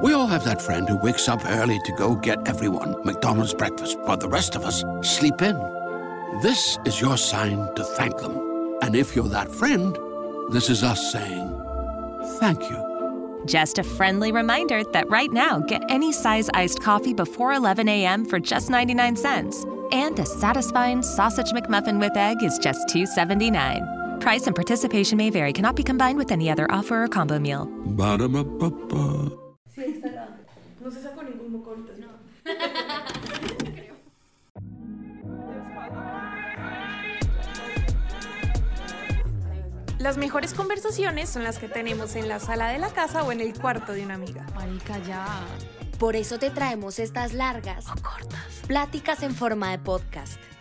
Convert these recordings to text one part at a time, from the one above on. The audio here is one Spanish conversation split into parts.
We all have that friend who wakes up early to go get everyone McDonald's breakfast, while the rest of us sleep in. This is your sign to thank them. And if you're that friend, this is us saying thank you. Just a friendly reminder that right now, get any size iced coffee before 11 a.m. for just 99 cents. And a satisfying sausage McMuffin with egg is just $2.79. Price and participation may vary, cannot be combined with any other offer or combo meal. Ba-da-ba-ba-ba. Sí, está grande. No se sacó ningún moco ahorita. No. Las mejores conversaciones son las que tenemos en la sala de la casa o en el cuarto de una amiga. Marica, ya. Por eso te traemos estas largas o cortas pláticas en forma de podcast.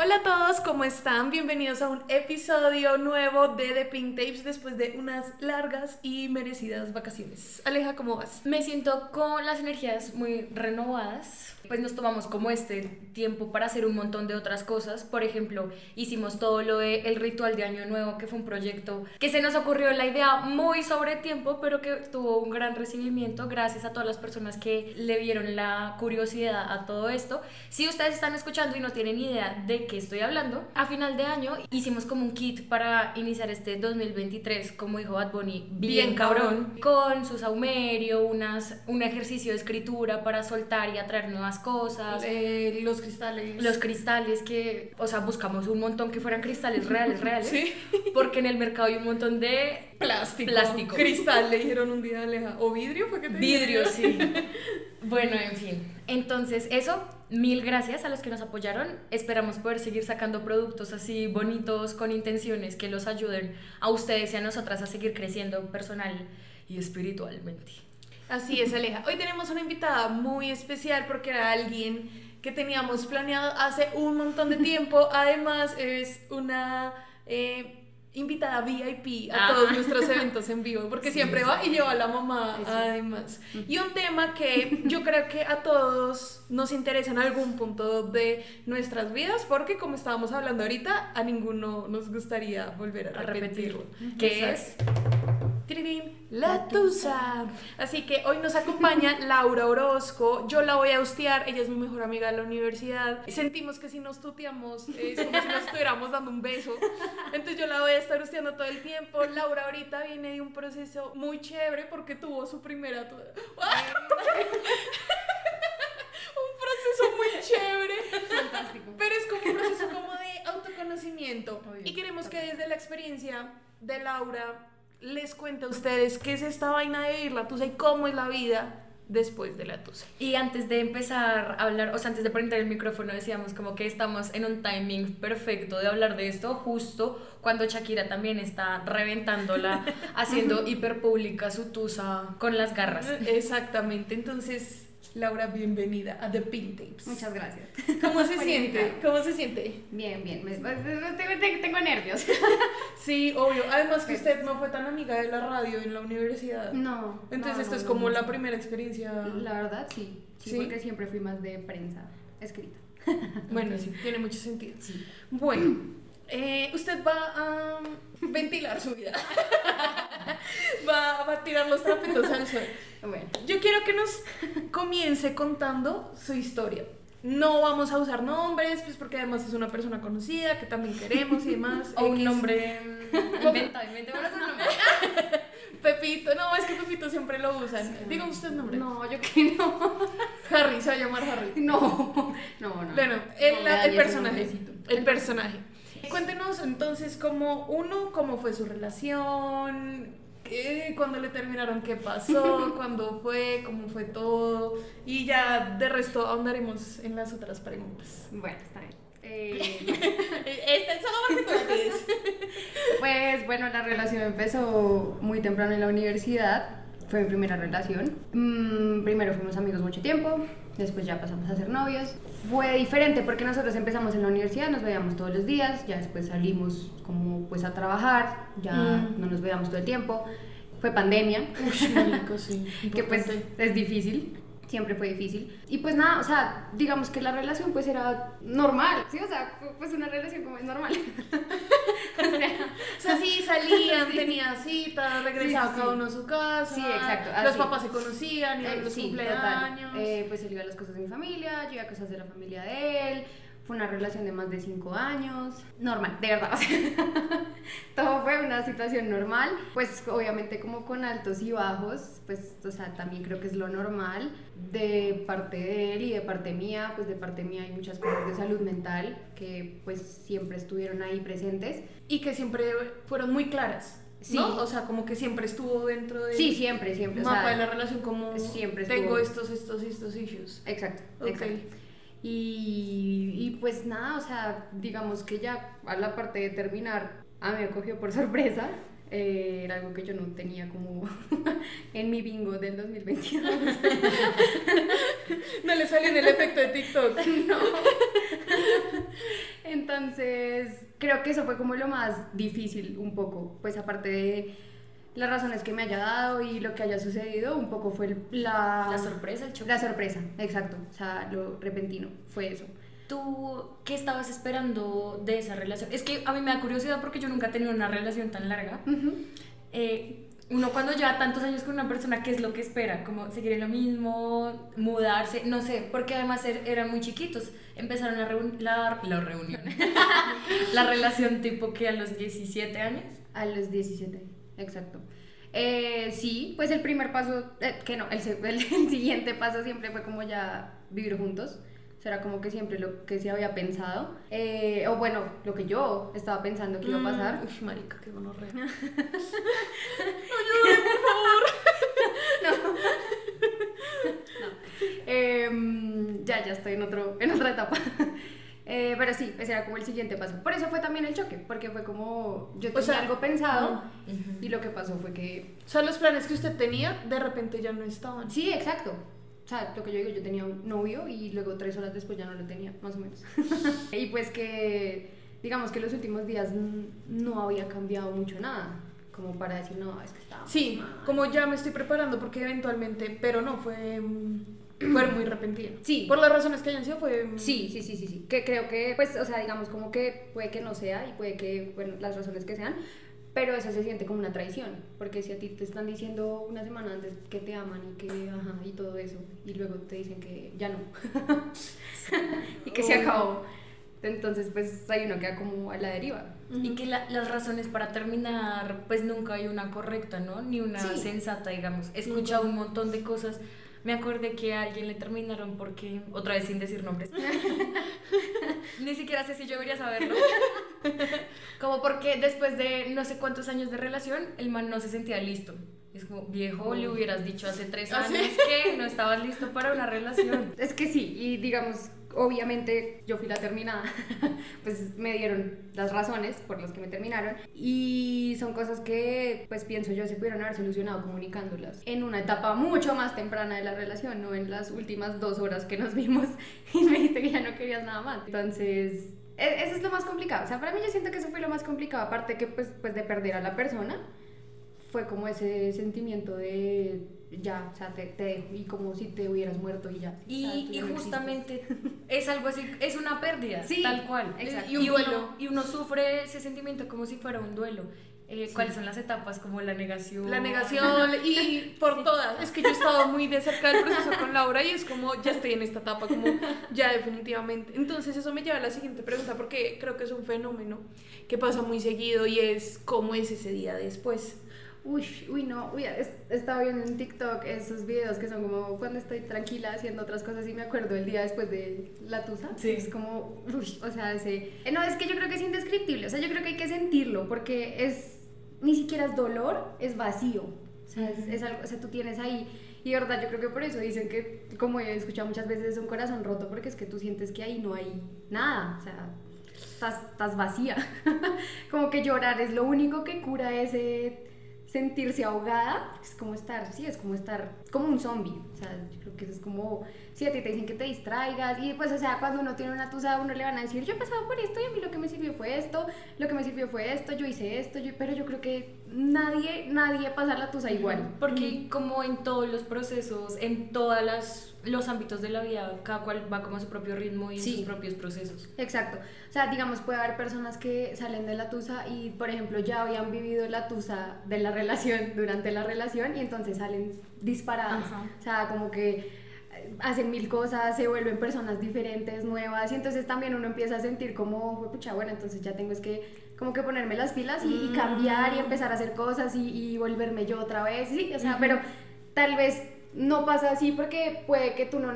Hola a todos, ¿cómo están? Bienvenidos a un episodio nuevo de The Pink Tapes después de unas largas y merecidas vacaciones. Aleja, ¿cómo vas? Me siento con las energías muy renovadas. Pues nos tomamos como este tiempo para hacer un montón de otras cosas. Por ejemplo, hicimos todo lo de el ritual de Año Nuevo, que fue un proyecto que se nos ocurrió la idea muy sobre tiempo, pero que tuvo un gran recibimiento gracias a todas las personas que le vieron la curiosidad a todo esto. Si ustedes están escuchando y no tienen idea de qué estoy hablando, a final de año hicimos como un kit para iniciar este 2023, como dijo Bad Bunny, bien, Bien cabrón, con su saumerio, unas, un ejercicio de escritura para soltar y atraer nuevas cosas. Eh, los cristales. Los cristales que, o sea, buscamos un montón que fueran cristales reales, reales. Sí. Porque en el mercado hay un montón de Plástico. Plástico. Cristal, le dijeron un día a Aleja. ¿O vidrio fue que te vidrio, dijeron? sí. Bueno, en fin. Entonces, eso, mil gracias a los que nos apoyaron. Esperamos poder seguir sacando productos así bonitos, con intenciones que los ayuden a ustedes y a nosotras a seguir creciendo personal y espiritualmente. Así es, Aleja. Hoy tenemos una invitada muy especial porque era alguien que teníamos planeado hace un montón de tiempo. Además, es una eh, invitada VIP a Ah. todos nuestros eventos en vivo porque Sí, siempre va y lleva a la mamá, Sí, además. Y un tema que yo creo que a todos nos interesa en algún punto de nuestras vidas porque, como estábamos hablando ahorita, a ninguno nos gustaría volver a, A repetirlo. repetirlo. ¿Qué es? La Tusa. Así que hoy nos acompaña Laura Orozco. Yo la voy a hostear. Ella es mi mejor amiga de la universidad. Sentimos que si nos tuteamos es como si nos estuviéramos dando un beso. Entonces yo la voy a estar hosteando todo el tiempo. Laura ahorita viene de un proceso muy chévere porque tuvo su primera. un proceso muy chévere. Fantástico. Pero es como un proceso como de autoconocimiento. Obvio. Y queremos que desde la experiencia de Laura les cuente a ustedes qué es esta vaina de vivir la tusa y cómo es la vida después de la tusa. Y antes de empezar a hablar, o sea, antes de prender el micrófono, decíamos como que estamos en un timing perfecto de hablar de esto, justo cuando Shakira también está reventándola, haciendo hiperpública su tusa con las garras. Exactamente. Entonces, Laura, bienvenida a The Pink Tapes. Muchas gracias. ¿Cómo se siente? ¿Cómo se siente? Bien, bien. me- pues, Tengo, nervios. Sí, obvio. Además que usted no fue tan amiga de la radio en la universidad. No. Entonces, no, esto no, es como no. la primera experiencia. La verdad, sí. Sí, ¿Sí? porque siempre fui más de prensa escrita. Bueno, sí, tiene mucho sentido. Bueno, eh, usted va a um, ventilar su vida. va, va a tirar los trapitos al sol. Bueno. Yo quiero que nos comience contando su historia. No vamos a usar nombres, pues porque además es una persona conocida que también queremos y demás. O un nombre inventado, inventémonos un nombre. Pepito, no, es que Pepito siempre lo usan. Diga usted el nombre. No, yo que no. Harry, se va a llamar Harry. No, no, no. Bueno, el, No el personaje. El personaje. Cuéntenos entonces cómo, uno, cómo fue su relación, qué, cuándo le terminaron, qué pasó, cuándo fue, cómo fue todo. Y ya de resto ahondaremos en las otras preguntas. Bueno, está bien. Eh, Esta es solo. Pues bueno, la relación empezó muy temprano en la universidad. Fue mi primera relación. Mm, primero fuimos amigos mucho tiempo, después ya pasamos a ser novios. Fue diferente porque nosotros empezamos en la universidad, nos veíamos todos los días, ya después salimos como pues a trabajar, ya Mm. no nos veíamos todo el tiempo. Fue pandemia, Uy, marico, sí. que pues es difícil, siempre fue difícil. Y pues nada, o sea, digamos que la relación pues era normal, ¿sí? O sea, pues una relación como es normal. o sea, O sea, sí, salían, Sí. tenían citas, regresaban Sí, sí, cada uno a su casa. Sí, exacto, Los papás se conocían, iban Eh, los cumpleaños. Eh, pues él iba a las cosas de mi familia, yo iba a cosas de la familia de él. Fue una relación de más de cinco años. Normal, de verdad. o sea, todo fue una situación normal. Pues obviamente como con altos y bajos, pues o sea, también creo que es lo normal de parte de él y de parte mía. Pues de parte mía hay muchas cosas de salud mental que pues siempre estuvieron ahí presentes. Y que siempre fueron muy claras. Sí. ¿no? O sea, como que siempre estuvo dentro del Sí, siempre, siempre. o mapa sea, de la relación, como siempre tengo estuvo. estos, estos, estos issues. Exacto, Ok. exacto. Y, y pues nada, o sea, digamos que ya a la parte de terminar, a mí me cogió por sorpresa. eh, era algo que yo no tenía como en mi bingo del 2022. No le salió en el efecto de TikTok. Entonces, creo que eso fue como lo más difícil un poco, pues aparte de las razones que me haya dado y lo que haya sucedido, un poco fue el- la... La sorpresa, el choque. La sorpresa, exacto. O sea, lo repentino, fue eso. ¿Tú qué estabas esperando de esa relación? Es que a mí me da curiosidad porque yo nunca he tenido una relación tan larga. Eh, uno cuando lleva tantos años con una persona, ¿qué es lo que espera? Como seguir en lo mismo, mudarse, no sé, porque además er- eran muy chiquitos. Empezaron la, reun- la, la reunión, la relación tipo que a los 17 años. A los 17, exacto. Eh, sí, pues el primer paso, eh, que no, el, el- el siguiente paso siempre fue como ya vivir juntos. O sea, era como que siempre lo que se había pensado. Eh, o bueno, lo que yo estaba pensando que iba a pasar. Uy, marica, qué gonorrea. Em, ya, ya estoy en, otro, en otra etapa. Eh, pero sí, ese era como el siguiente paso. Por eso fue también el choque, porque fue como yo tenía sea, algo pensado y lo que pasó fue que O sea, los planes que usted tenía, de repente ya no estaban. Sí, exacto. O sea, lo que yo digo, yo tenía un novio y luego tres horas después ya no lo tenía, más o menos. y pues que, digamos que los últimos días no había cambiado mucho nada, como para decir, no, es que estaba. Sí, como ya me estoy preparando porque eventualmente, pero no, fue, fue muy repentino. Sí. Por las razones que hayan sido, fue... Sí, sí, sí, sí, sí. Que creo que, pues, o sea, digamos como que puede que no sea y puede que, bueno, las razones que sean, pero eso se siente como una traición, porque si a ti te están diciendo una semana antes que te aman y que, ajá, y todo eso, y luego te dicen que ya no, y que se acabó, entonces pues ahí uno queda como a la deriva. Y que la- las razones para terminar, pues nunca hay una correcta, ¿no? Ni una Sí. sensata, digamos. He escuchado un montón de cosas. Me acordé que a alguien le terminaron porque, otra vez sin decir nombres, ni siquiera sé si yo debería saberlo. Como porque después de no sé cuántos años de relación, el man no se sentía listo. Es como, viejo, le hubieras dicho hace tres ¿Ah, sí? años que no estabas listo para una relación. Es que sí, y digamos, obviamente yo fui la terminada, pues me dieron las razones por las que me terminaron y son cosas que pues pienso yo se pudieron haber solucionado comunicándolas en una etapa mucho más temprana de la relación, no en las últimas dos horas que nos vimos y me dijiste que ya no querías nada más. Entonces, e- eso es lo más complicado, o sea, para mí yo siento que eso fue lo más complicado, aparte que pues, pues de perder a la persona, fue como ese sentimiento de ya, o sea, te, te dejo y como si te hubieras muerto y ya. o sea, tú Y, ya y no existes. justamente es algo así, es una pérdida, Sí, tal cual. exacto. Y, Y un uno, duelo. y uno sufre ese sentimiento como si fuera un duelo. Eh, ¿Cuáles son las etapas? Como la negación. La negación y por todas. Es que yo he estado muy de cerca del proceso con Laura y es como, ya estoy en esta etapa, como ya definitivamente. Entonces eso me lleva a la siguiente pregunta porque creo que es un fenómeno que pasa muy seguido y es cómo es ese día después. Uy, uy, no, uy, es- estaba viendo en TikTok esos videos que son como cuando estoy tranquila haciendo otras cosas y me acuerdo el día después de la tusa. Sí. Es como, uy, o sea, ese... eh, No, es que yo creo que es indescriptible, o sea, yo creo que hay que sentirlo porque es, ni siquiera es dolor, es vacío. O sea, es, es algo, o sea, tú tienes ahí... Y de verdad, yo creo que por eso dicen que, como he escuchado muchas veces, es un corazón roto porque es que tú sientes que ahí no hay nada, o sea, estás, estás vacía. como que llorar es lo único que cura ese sentirse ahogada. Es como estar, sí, es como estar como un zombie. O sea, yo creo que eso es como, sí, a ti te dicen que te distraigas. Y pues, o sea, cuando uno tiene una tusa, a uno le van a decir, yo he pasado por esto y a mí lo que me sirvió fue esto, lo que me sirvió fue esto, yo hice esto, yo- pero yo creo que nadie, nadie pasa la tusa igual. Porque como en todos los procesos, en todos los ámbitos de la vida, cada cual va como a su propio ritmo y Sí. sus propios procesos. Exacto. O sea, digamos, puede haber personas que salen de la tusa y, por ejemplo, ya habían vivido la tusa de la relación durante la relación y entonces salen disparadas. Ajá. O sea, como que hacen mil cosas, se vuelven personas diferentes, nuevas y entonces también uno empieza a sentir como, pucha, bueno, entonces ya tengo es que como que ponerme las pilas y, y cambiar y empezar a hacer cosas y, y volverme yo otra vez, sí, o sea, pero tal vez no pasa así porque puede que tú no,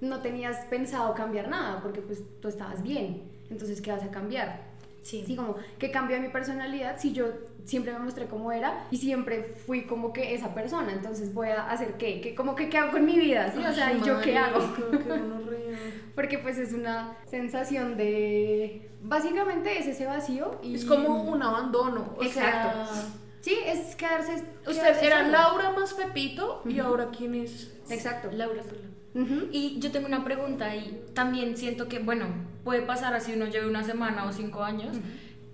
no tenías pensado cambiar nada, porque pues tú estabas bien, entonces ¿qué vas a cambiar? Sí. Sí, como que cambió mi personalidad si yo siempre me mostré como era y siempre fui como que esa persona, entonces voy a hacer qué, ¿Qué como que qué hago con mi vida, ¿sí? O sea, ¿y yo qué hago? Porque pues es una sensación de básicamente es ese vacío y Es como un abandono. O Exacto. sea, Sí, es quedarse usted quedarse era solo. Laura más Pepito y ahora quién es. Exacto. Laura Y yo tengo una pregunta y también siento que, bueno, puede pasar así uno lleve una semana o cinco años,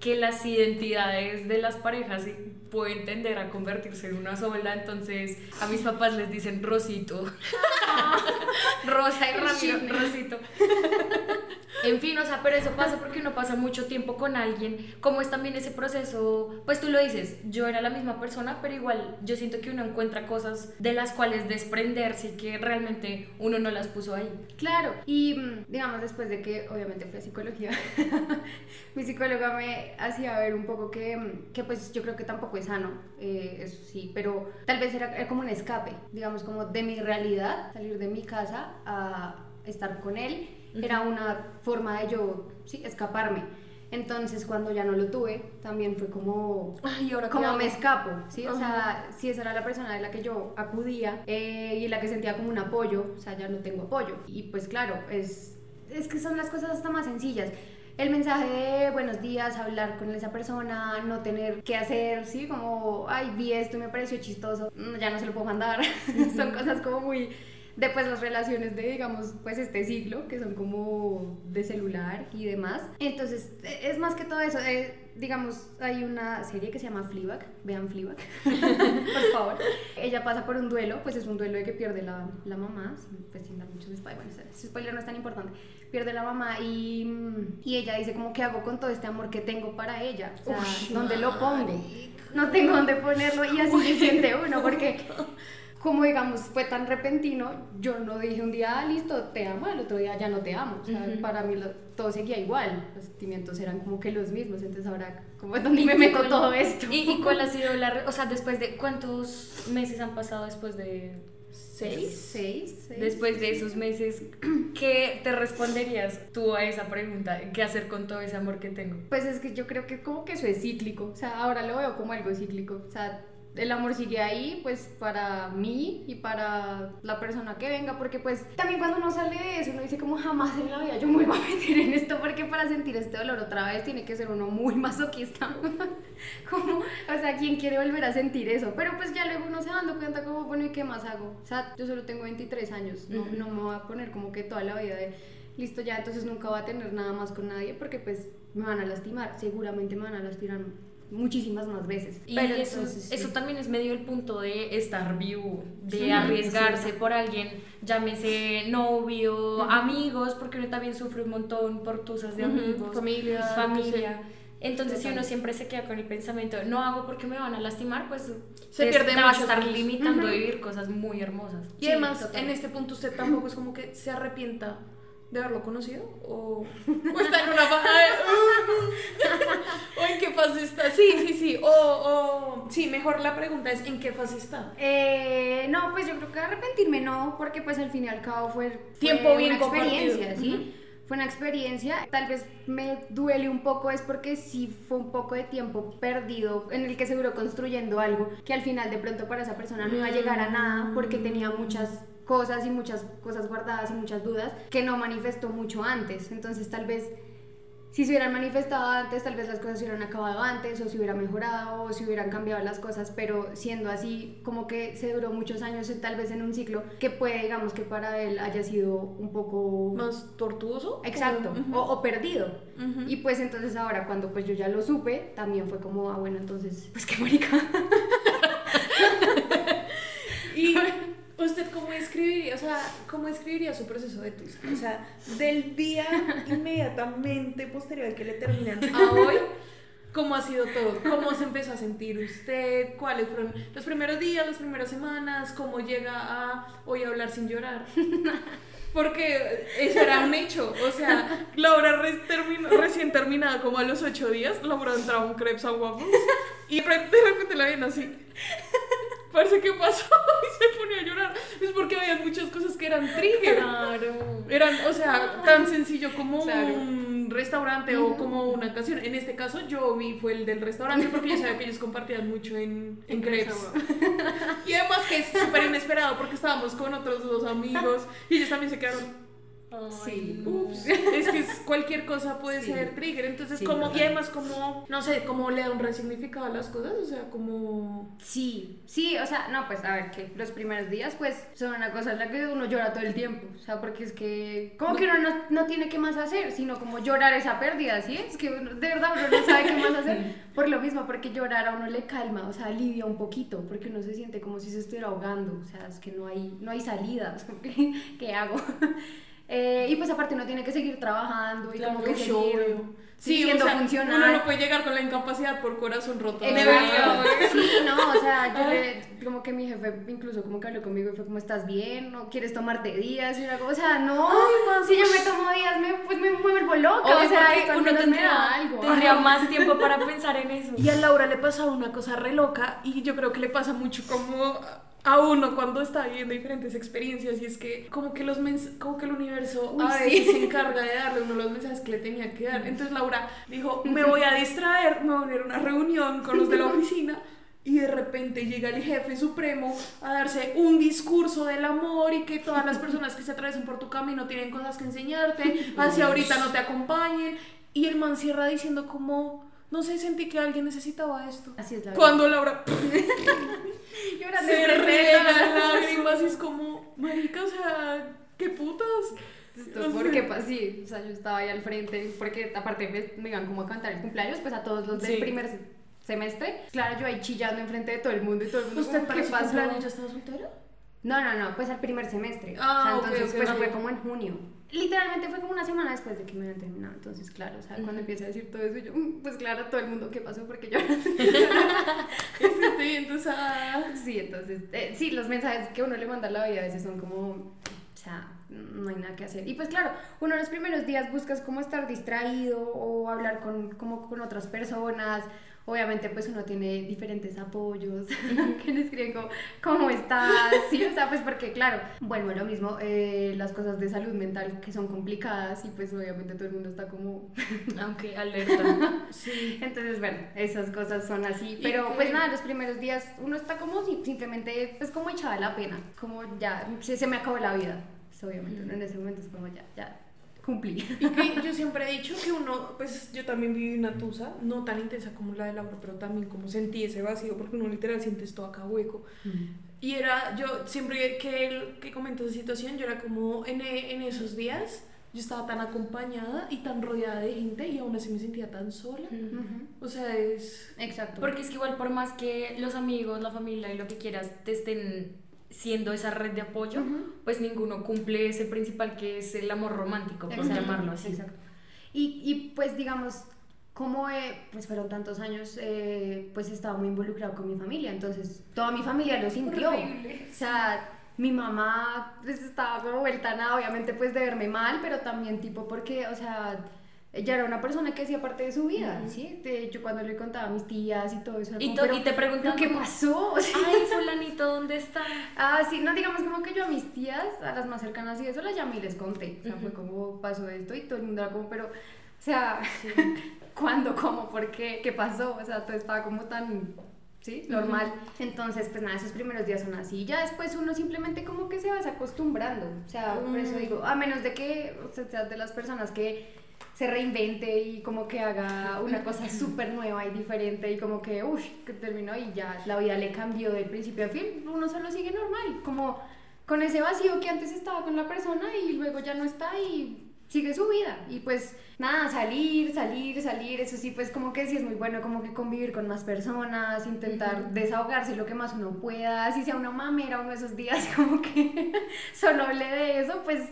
que las identidades de las parejas sí pueden tender a convertirse en una sola, entonces a mis papás les dicen Rosito. Rosa y Ramiro, Rosito. En fin, o sea, pero eso pasa porque uno pasa mucho tiempo con alguien. Como es también ese proceso, pues tú lo dices, yo era la misma persona, pero igual yo siento que uno encuentra cosas de las cuales desprenderse y que realmente uno no las puso ahí. Claro, y mm, digamos después de que obviamente fui a psicología, mi psicóloga me hacía ver un poco que, mm, que pues yo creo que tampoco es sano, eh, eso sí, pero tal vez era, era como un escape, digamos como de mi realidad, salir de mi casa a estar con él, era una forma de yo, sí, escaparme. Entonces cuando ya no lo tuve, también fue como, Ay, ahora como me escapo, ¿sí? O sea, si esa era la persona de la que yo acudía eh, y la que sentía como un apoyo, o sea, ya no tengo apoyo. Y pues claro, es, es que son las cosas hasta más sencillas. El mensaje de buenos días, hablar con esa persona, no tener que hacer, ¿sí? Como, ay, vi esto me pareció chistoso, ya no se lo puedo mandar. son cosas como muy de pues las relaciones de digamos pues este siglo que son como de celular y demás. Entonces e- es más que todo eso eh, digamos hay una serie que se llama Fleabag vean Fleabag por favor. Ella pasa por un duelo pues es un duelo de que pierde la, la mamá pues sin dar muchos spoilers bueno ese spoiler no es tan importante. Pierde la mamá y, y ella dice como qué hago con todo este amor que tengo para ella o sea dónde lo pongo no tengo dónde ponerlo y así se siente uno porque como digamos fue tan repentino, yo no dije un día, ah, listo, te amo, el otro día ya no te amo. O sea, para mí lo- todo seguía igual, los sentimientos eran como que los mismos, entonces ahora, como es donde me meto cuál- todo esto? ¿Y, y cuál ha sido la... O sea, después de... ¿Cuántos meses han pasado después de... ¿Seis? ¿Seis? seis. Después de esos meses, ¿qué te responderías tú a esa pregunta? ¿Qué hacer con todo ese amor que tengo? Pues es que yo creo que como que eso es cíclico, o sea, ahora lo veo como algo cíclico, o sea, el amor sigue ahí, pues para mí y para la persona que venga, porque pues también cuando uno sale de eso, uno dice como jamás en la vida yo me vuelvo a meter en esto, porque para sentir este dolor otra vez tiene que ser uno muy masoquista, como, o sea, ¿quién quiere volver a sentir eso? Pero pues ya luego uno se dando cuenta como, bueno, ¿y qué más hago? O sea, yo solo tengo 23 años, no, no me voy a poner como que toda la vida de listo ya, entonces nunca voy a tener nada más con nadie porque pues me van a lastimar, seguramente me van a lastimar muchísimas más veces. Y Pero eso, entonces, sí. eso también es medio el punto de estar vivo, de Sí, arriesgarse sí. por alguien, llámese novio, amigos, porque uno también sufre un montón por tusas de amigos, familia, familia. Entonces, si uno siempre se queda con el pensamiento, no hago porque me van a lastimar, pues Se pierde te vas a estar limitando a vivir cosas muy hermosas. Y además, en este punto usted tampoco es como que se arrepienta de haberlo conocido o, o está en una baja de... ¿O en qué fase está? Sí, sí, sí. O, o, sí, mejor la pregunta es ¿en qué fase está? Eh, no, pues yo creo que arrepentirme no, porque pues al fin y al cabo fue, fue Tiempo bien una experiencia, compartido. ¿sí? Fue una experiencia, tal vez me duele un poco es porque sí fue un poco de tiempo perdido en el que se duró construyendo algo que al final de pronto para esa persona no iba a llegar a nada porque tenía muchas cosas y muchas cosas guardadas y muchas dudas que no manifestó mucho antes. Entonces tal vez si se hubieran manifestado antes, tal vez las cosas se hubieran acabado antes, o se hubiera mejorado, o se hubieran cambiado las cosas, pero siendo así, como que se duró muchos años, tal vez en un ciclo, que puede, digamos, que para él haya sido un poco... ¿Más tortuoso? Exacto, Ujú. o, o perdido. Ujú. Y pues entonces ahora, cuando pues yo ya lo supe, también fue como, ah, bueno, entonces, pues qué marica. ¿Y usted cómo escribiría, o sea, cómo escribiría su proceso de tusa? O sea, del día inmediatamente posterior al que le terminan a hoy, ¿cómo ha sido todo? ¿Cómo se empezó a sentir usted? ¿Cuáles fueron los primeros días, las primeras semanas? ¿Cómo llega a hoy a hablar sin llorar? Porque eso era un hecho, o sea, Laura terminó- recién terminada como a los ocho días, Laura entraba un crepes a Waffles y de repente de repente la ven así. Parece que pasó y se ponía a llorar. Es porque había muchas cosas que eran trigger. Claro. Eran, o sea, tan sencillo como Claro. un restaurante o como una canción. En este caso yo vi fue el del restaurante porque yo sabía que ellos compartían mucho en, en crepes. Y además que es súper inesperado porque estábamos con otros dos amigos y ellos también se quedaron. Sí. Ups, es que cualquier cosa puede Sí. ser trigger. Entonces, Sí, como, y además, como, no sé, cómo le da un resignificado a las cosas, o sea, como. Sí, sí, o sea, no, pues a ver, que los primeros días, pues son una cosa en la que uno llora todo el tiempo, o sea, porque es que, como que uno no, no tiene qué más hacer, sino como llorar esa pérdida, ¿sí? Es que uno- de verdad uno no sabe qué más hacer, por lo mismo, porque llorar a uno le calma, o sea, alivia un poquito, porque uno se siente como si se estuviera ahogando, o sea, es que no hay, no hay salida, como ¿qué hago? Eh, y pues aparte uno tiene que seguir trabajando y como que seguir obvio. Sí, siendo o sea, funcional. uno no puede llegar con la incapacidad por corazón roto. Exacto. Sí, no, o sea, yo le, como que mi jefe incluso como que habló conmigo y fue como, ¿estás bien? ¿No quieres tomarte días? Y era como, o sea, no, si yo me tomo días, me, pues me, me vuelvo loca, o sea, esto al uno me tendría, da algo. tendría más tiempo para pensar en eso. Y a Laura le pasaba una cosa re loca y yo creo que le pasa mucho como a uno cuando está viviendo diferentes experiencias y es que como que los mens- como que el universo Uy, a sí. veces se encarga de darle uno los mensajes que le tenía que dar. Entonces Laura dijo, me voy a distraer, me voy a ir a una reunión con los de la oficina y de repente llega el jefe supremo a darse un discurso del amor y que todas las personas que se atraviesan por tu camino tienen cosas que enseñarte, hacia ahorita no te acompañen y el man cierra diciendo como, no sé, sentí que alguien necesitaba esto. Así es la Cuando Laura Llorando se riega retas. lágrimas y es como, marica, o sea, qué putas. Esto, porque pues sí, o sea, yo estaba ahí al frente, porque aparte me, me iban como a cantar el cumpleaños, pues a todos los del Sí. primer se- semestre. Claro, yo ahí chillando enfrente de todo el mundo y todo el mundo, ¿Usted para ¿qué cumpleaños ya estaba soltera? No, no, no, pues al primer semestre. Ah, o sea, entonces ok, pues fue como en junio. Literalmente fue como una semana después de que me habían terminado. Entonces, claro, o sea, cuando empieza a decir todo eso, yo, mm, pues claro, todo el mundo, ¿qué pasó? Porque yo... Sí, entonces, eh, sí, los mensajes que uno le manda a la vida a veces son como, o sea, no hay nada que hacer. Y pues claro, uno en los primeros días buscas como estar distraído o hablar con, como con otras personas. Obviamente pues uno tiene diferentes apoyos que le escriben como, ¿cómo estás? Sí, o sea, pues porque claro, bueno, lo mismo, eh, las cosas de salud mental que son complicadas y pues obviamente todo el mundo está como... Aunque alerta. Sí. Entonces, bueno, esas cosas son así. ¿Y Pero pues nada, los primeros días uno está como si- simplemente, pues como echada la pena, como ya, se, se me acabó la vida. Pues, obviamente, uno en ese momento es como ya, ya, cumplí. Y que yo siempre he dicho que uno, pues yo también viví una tusa, no tan intensa como la de Laura, pero también como sentí ese vacío, porque uno literal siente esto acá hueco. Y era, yo siempre que, él- que comento esa situación, yo era como en, e- en esos días, yo estaba tan acompañada y tan rodeada de gente y aún así me sentía tan sola. O sea, es... Exacto. Porque es que igual por más que los amigos, la familia y lo que quieras te estén siendo esa red de apoyo, pues ninguno cumple ese principal que es el amor romántico, por llamarlo así. Exacto. Y, y pues digamos, como eh, pues fueron tantos años, eh, pues estaba muy involucrado con mi familia, entonces toda mi familia lo sintió. Horrible. O sea, mi mamá pues estaba como vuelta a nada, obviamente pues de verme mal, pero también tipo porque, o sea, ella era una persona que hacía parte de su vida, ¿sí? De hecho, cuando le contaba a mis tías y todo eso. era Y, como, pero- y te preguntan, ¿Pero qué pasó? O sea, ¿dónde está? Ah, sí, no, digamos como que yo a mis tías, a las más cercanas y eso, las llamé y les conté. O sea, fue como pasó esto y todo el mundo era como, pero, o sea, ¿cuándo, cómo, por qué, qué pasó? O sea, todo estaba como tan, sí, normal. Entonces, pues nada, esos primeros días son así. Ya después uno simplemente como que se vas acostumbrando. O sea, por eso digo, a menos de que, o sea, seas de las personas que se reinvente y como que haga una cosa súper nueva y diferente y como que, uff, que terminó y ya la vida le cambió del principio a fin, uno solo sigue normal, como con ese vacío que antes estaba con la persona y luego ya no está y sigue su vida. Y pues nada, salir, salir, salir, eso sí, pues como que sí es muy bueno, como que convivir con más personas, intentar desahogarse lo que más uno pueda, si sea una mamera uno de esos días, como que solo hable de eso, pues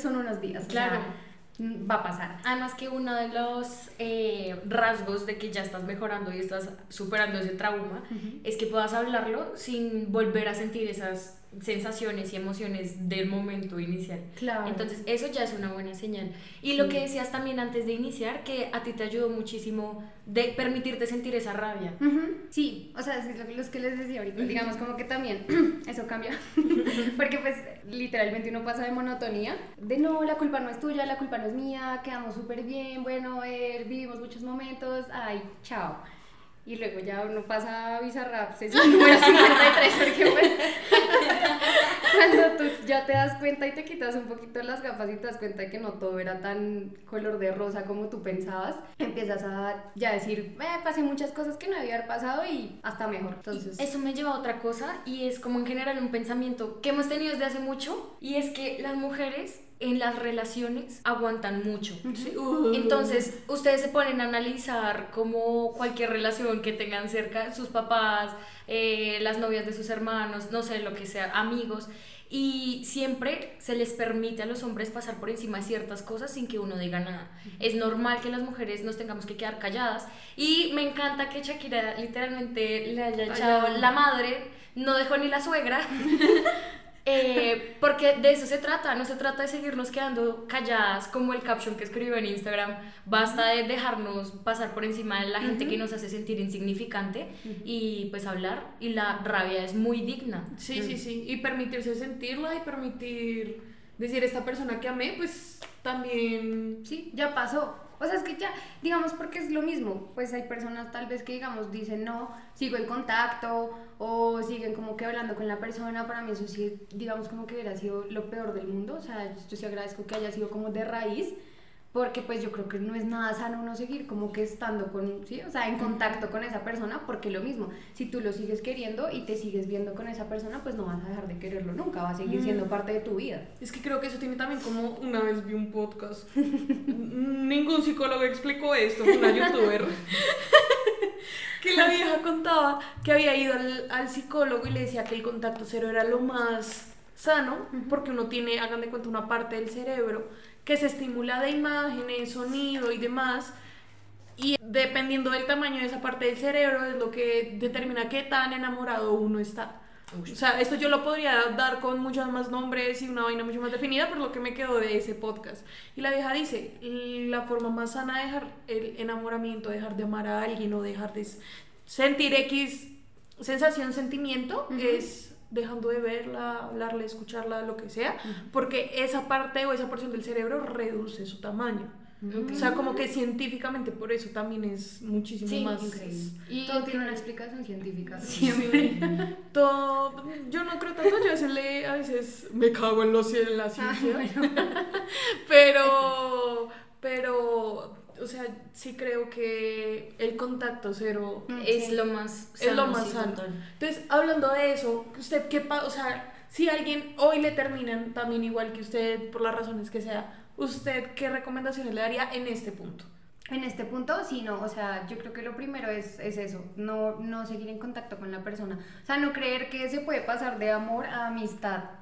son unos días. o sea, Claro. Va a pasar. Además que uno de los eh, rasgos de que ya estás mejorando y estás superando ese trauma es que puedas hablarlo sin volver a sentir esas sensaciones y emociones del momento inicial. Claro. Entonces eso ya es una buena señal. Y lo que decías también antes de iniciar, que a ti te ayudó muchísimo de permitirte sentir esa rabia. Sí, o sea, es lo, los que les decía ahorita, digamos como que también eso cambia, porque pues literalmente uno pasa de monotonía, de no, la culpa no es tuya, la culpa no es mía, quedamos súper bien, bueno, eh, vivimos muchos momentos, ay, chao. Y luego ya uno pasa a Bizarrap, sesión número 53, porque pues cuando tú ya te das cuenta y te quitas un poquito las gafas y te das cuenta de que no todo era tan color de rosa como tú pensabas, empiezas a ya decir, eh, pasé muchas cosas que no debía haber pasado y hasta mejor. Entonces, Eso me lleva a otra cosa y es como en general un pensamiento que hemos tenido desde hace mucho y es que las mujeres en las relaciones aguantan mucho. Entonces, ustedes se ponen a analizar como cualquier relación que tengan cerca, sus papás, eh, las novias de sus hermanos, no sé, lo que sea, amigos. Y siempre se les permite a los hombres pasar por encima de ciertas cosas sin que uno diga nada. Es normal que las mujeres nos tengamos que quedar calladas. Y me encanta que Shakira literalmente le haya echado la madre, no dejó ni la suegra. Eh, porque de eso se trata, no se trata de seguirnos quedando calladas como el caption que escribió en Instagram, basta de dejarnos pasar por encima de la gente que nos hace sentir insignificante y pues hablar y la rabia es muy digna. Sí, sí, sí. Y permitirse sentirla y permitir decir esta persona que amé, pues también. sí, ya pasó. O sea, es que ya, digamos, porque es lo mismo. Pues hay personas tal vez que, digamos, dicen no, sigo en contacto o siguen como que hablando con la persona. Para mí eso sí, digamos, como que hubiera sido lo peor del mundo. O sea, yo sí agradezco que haya sido como de raíz. Porque pues yo creo que no es nada sano uno seguir como que estando con, sí, o sea, en contacto con esa persona, porque lo mismo, si tú lo sigues queriendo y te sigues viendo con esa persona, pues no vas a dejar de quererlo nunca, va a seguir siendo parte de tu vida. Es que creo que eso tiene también como una vez vi un podcast. Ningún psicólogo explicó esto, una youtuber. que la vieja contaba que había ido al, al psicólogo y le decía que el contacto cero era lo más sano, porque uno tiene, hagan de cuenta, una parte del cerebro que se estimula de imágenes, sonido y demás. Y dependiendo del tamaño de esa parte del cerebro es lo que determina qué tan enamorado uno está. O sea, esto yo lo podría dar con muchos más nombres y una vaina mucho más definida, por lo que me quedó de ese podcast. Y la vieja dice, la forma más sana de dejar el enamoramiento, dejar de amar a alguien o dejar de sentir X sensación, sentimiento, es dejando de verla, hablarle, escucharla, lo que sea, porque esa parte o esa porción del cerebro reduce su tamaño. O sea, como que científicamente por eso también es muchísimo Sí, más... Increíble. Y Todo tiene una explicación científica. Sí. Todo, yo no creo tanto, yo a veces, le- a veces me cago en, los, en la ciencia. pero, pero, o sea, sí creo que el contacto cero Es lo más es lo sano, más sí, sano. total. Entonces, hablando de eso, ¿usted qué pasa? O sea, si alguien hoy le terminan también igual que usted, por las razones que sea, ¿usted qué recomendaciones le daría en este punto? En este punto, sí, no, o sea, yo creo que lo primero es, es eso, no, no seguir en contacto con la persona. O sea, no creer que se puede pasar de amor a amistad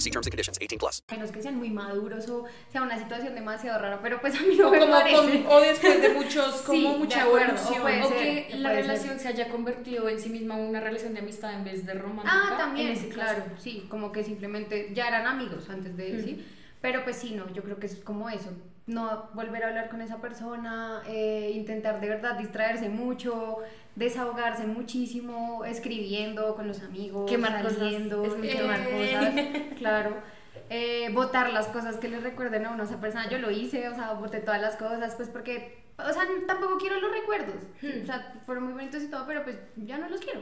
See terms and conditions. 18 plus. menos que sean muy maduros o sea una situación demasiado rara, pero pues a mí no O, me como parece. con- o después de muchos, como Sí, mucha acuerdo, evolución. o puede O ser, que la ser. relación se haya convertido en sí misma una relación de amistad en vez de romántica. Ah, en también, claro, sí, como que simplemente ya eran amigos antes de sí. Pero pues sí, no, yo creo que es como eso, no volver a hablar con esa persona, eh, intentar de verdad distraerse mucho, desahogarse muchísimo, escribiendo con los amigos, Quemar cosas, saliendo, es muy quemar Eh. cosas, claro. Eh, votar las cosas que le recuerden a uno a esa persona, yo lo hice, o sea, voté todas las cosas, pues porque, o sea, tampoco quiero los recuerdos, o sea, fueron muy bonitos y todo, pero pues ya no los quiero.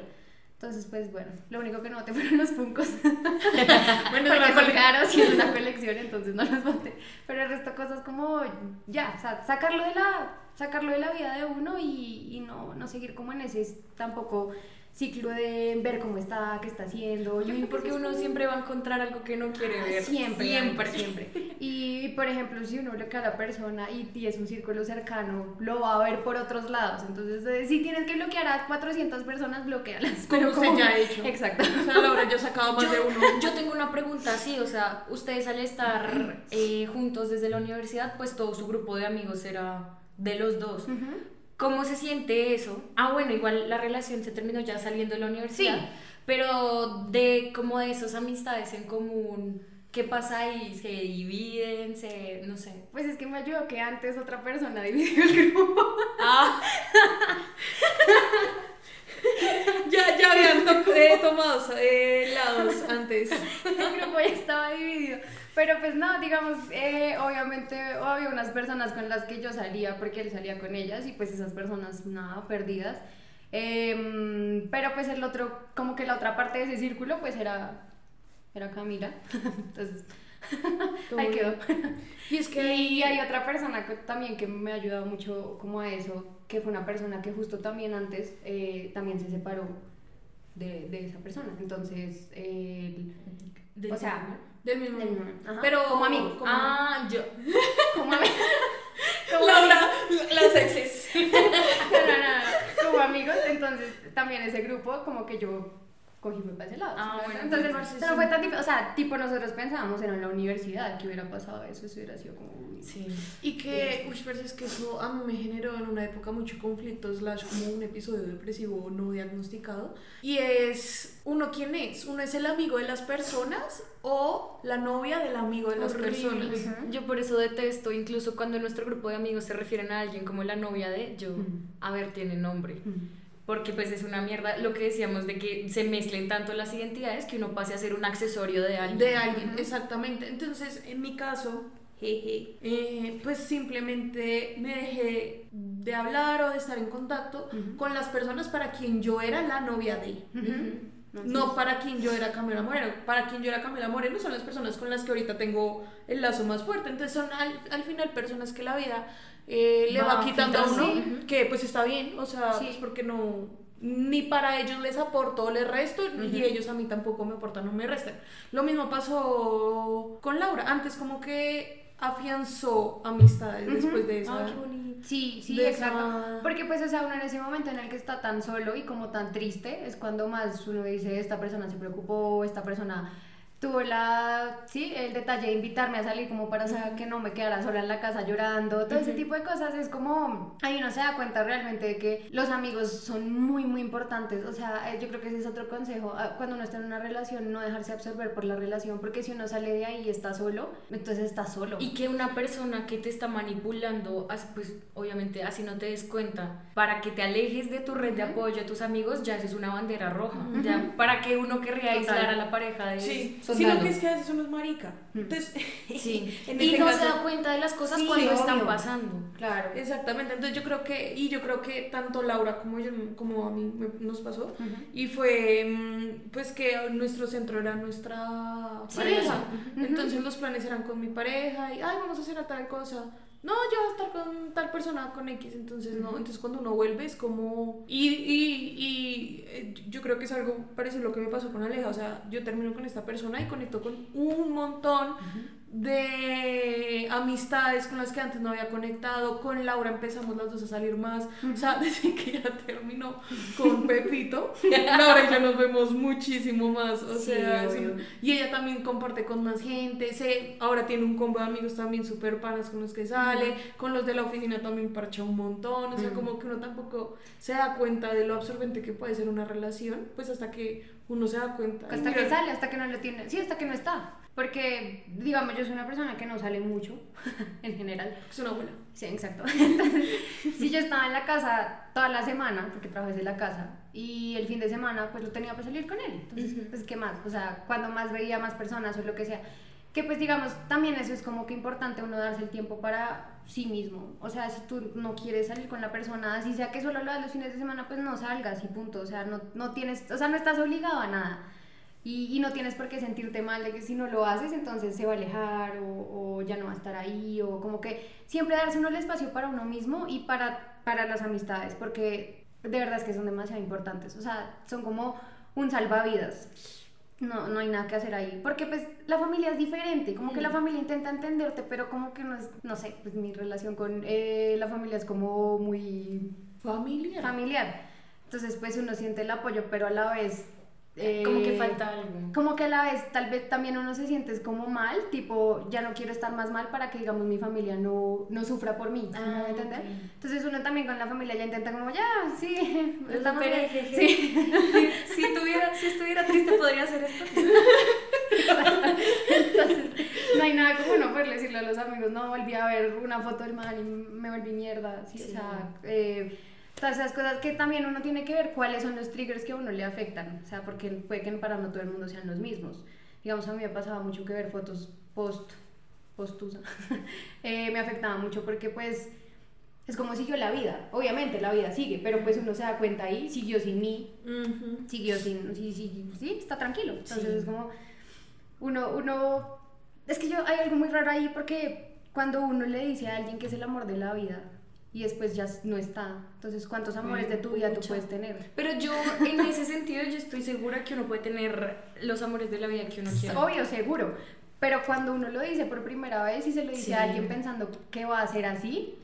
Entonces, pues bueno, lo único que no voté fueron los funcos. Bueno, Porque son caros y es una colección, entonces no los voté. Pero el resto cosas como, ya, o sea, sacarlo de la, sacarlo de la vida de uno y, y no, no seguir como en ese tampoco ciclo de ver cómo está, qué está haciendo. Yo que porque uno como- siempre va a encontrar algo que no quiere ver. Siempre, Siempre. siempre. Y, por ejemplo, si uno le a la persona y, y es un círculo cercano, lo va a ver por otros lados. Entonces, eh, si tienes que bloquear a 400 personas, bloquealas. Como usted ya ha hecho. Exacto. O sea, Laura, yo he sacado más de uno. Yo tengo una pregunta así, o sea, ustedes al estar eh, juntos desde la universidad, pues todo su grupo de amigos era de los dos. ¿Cómo se siente eso? Ah, bueno, igual la relación se terminó ya saliendo de la universidad, Sí. pero de como de esas amistades en común, ¿qué pasa ahí? ¿Se dividen? ¿Se, no sé? Pues es que me ayudó que antes otra persona dividió el grupo. Ah, Ya, ya habían to- eh, tomado eh, lados antes. el grupo ya estaba dividido. Pero pues no, digamos, eh, obviamente había unas personas con las que yo salía porque él salía con ellas y pues esas personas nada, perdidas. Em, pero pues el otro, como que la otra parte de ese círculo pues era, era Camila. Entonces, ahí quedó. Y es que Y hay otra persona que, también que me ha ayudado mucho como a eso, que fue una persona que justo también antes eh, también se separó de, de esa persona. Entonces, ¿Del o sea? Del mismo. del mismo, ajá, Pero como amigo. como- ah, yo. como amigo. como Laura, las exes. no, no, no, como amigos, entonces también ese grupo como que yo cogí fue para ese lado. Ah, bueno, entonces pues, no fue tan difícil, o sea, tipo nosotros pensábamos era en la universidad que hubiera pasado eso, eso hubiera sido como... Sí. Y que, uy, pero es que eso a mí me generó en una época mucho conflicto, slash como un episodio depresivo no diagnosticado. Y es, ¿uno quién es? ¿Uno es el amigo de las personas o la novia del amigo de las Horrible. personas? Yo por eso detesto, incluso cuando en nuestro grupo de amigos se refieren a alguien como la novia de, yo, a ver, tiene nombre. Porque pues es una mierda lo que decíamos de que se mezclen tanto las identidades que uno pase a ser un accesorio de alguien. De alguien, exactamente. Entonces, en mi caso, jeje, eh, pues simplemente me dejé de hablar o de estar en contacto con las personas para quien yo era la novia de. No para quien yo era Camila Moreno. Para quien yo era Camila Moreno son las personas con las que ahorita tengo el lazo más fuerte. Entonces son al, al final personas que la vida eh, le va, Va quitando a uno, que pues está bien, o sea, Sí. pues porque no, ni para ellos les aporto o les resto, y ellos a mí tampoco me aportan o me restan. Lo mismo pasó con Laura, antes como que afianzó amistades después de esa... Ay, qué bonito. Sí, sí, de exacto. esa- Porque pues, o sea, uno en ese momento en el que está tan solo y como tan triste, es cuando más uno dice, esta persona se preocupó, esta persona tuvo la, sí, el detalle de invitarme a salir como para saber que no me quedara sola en la casa llorando, todo ese tipo de cosas, es como, ahí uno se da cuenta realmente de que los amigos son muy, muy importantes, o sea, eh, yo creo que ese es otro consejo, ah, cuando uno está en una relación, no dejarse absorber por la relación, porque si uno sale de ahí y está solo, entonces está solo. Y que una persona que te está manipulando, pues obviamente así no te des cuenta, para que te alejes de tu red de apoyo, de tus amigos, ya eso es una bandera roja. Ya, para que uno querría Total. aislar a la pareja de Sí, Son Sí, lo malos. que es que a veces uno es marica. Entonces, Sí. en y este no caso- se da cuenta de las cosas Sí, cuando están obvio. pasando. Claro. Exactamente, entonces yo creo que, y yo creo que tanto Laura como yo, como a mí me- nos pasó, y fue mm, pues que nuestro centro era nuestra Sí, pareja, entonces los planes eran con mi pareja y, ay, vamos a hacer a tal cosa, no, yo voy a estar con tal persona, con X, entonces no, entonces cuando uno vuelve es como, y, y, y eh, yo creo que es algo parecido a lo que me pasó con Aleja, o sea, yo termino con esta persona y conecto con un montón de amistades con las que antes no había conectado. Con Laura empezamos las dos a salir más. O sea, desde que ya terminó con Pepito, Laura y yo nos vemos muchísimo más. O Sí, sea, un- y ella también comparte con más gente. Se, ahora tiene un combo de amigos también súper panas con los que sale. Con los de la oficina también parcha un montón. O sea, como que uno tampoco se da cuenta de lo absorbente que puede ser una relación, pues hasta que uno se da cuenta. Hasta que sale, hasta que no lo tiene. Sí, hasta que no está. Porque, digamos, yo soy una persona que no sale mucho, en general. Es una abuela. Sí, exacto. Entonces, si yo estaba en la casa toda la semana, porque trabajo desde la casa, y el fin de semana, pues lo tenía para salir con él. Entonces, pues, ¿qué más? O sea, cuando más veía más personas o lo que sea. Que, pues, digamos, también eso es como que importante uno darse el tiempo para sí mismo. O sea, si tú no quieres salir con la persona, así sea que solo lo los fines de semana, pues no salgas y punto. O sea, no, no tienes, o sea, no estás obligado a nada. Y, y no tienes por qué sentirte mal de que si no lo haces, entonces se va a alejar o, o ya no va a estar ahí, o como que siempre darse uno el espacio para uno mismo y para, para las amistades, porque de verdad es que son demasiado importantes, o sea, son como un salvavidas. No, no hay nada que hacer ahí, porque pues la familia es diferente, como que la familia intenta entenderte, pero como que no es, no sé, pues mi relación con eh, la familia es como muy Familia. familiar. Entonces, pues uno siente el apoyo, pero a la vez... eh, Como que falta algo. Como que a la vez tal vez también uno se siente como mal, tipo, ya no quiero estar más mal para que, digamos, mi familia no, no sufra por mí, ¿sí me Ah, entender? ok. Entonces uno también con la familia ya intenta como, ya, sí, Lo estamos bien". Sí. si, tuviera, si estuviera triste podría hacer esto. Entonces, no hay nada como uno poderle decirle a los amigos, no, volví a ver una foto del man y me volví mierda, ¿sí? Sí. O sea, eh, todas esas cosas que también uno tiene que ver cuáles son los triggers que a uno le afectan, o sea, porque puede que para no todo el mundo sean los mismos. Digamos, a mí me pasaba mucho que ver fotos post, postusa, eh, me afectaba mucho porque pues es como siguió la vida, obviamente la vida sigue, pero pues uno se da cuenta ahí, siguió sin mí, Ujú. siguió sin, sí, sí, sí, está tranquilo. Entonces Sí. es como, uno, uno, es que yo, hay algo muy raro ahí porque cuando uno le dice a alguien que es el amor de la vida y después ya no está, entonces ¿cuántos amores de tu vida tú Pucha. puedes tener? Pero yo, en ese sentido, yo estoy segura que uno puede tener los amores de la vida que uno quiera. Obvio, seguro. Pero cuando uno lo dice por primera vez y se lo dice Sí. a alguien pensando que va a ser así,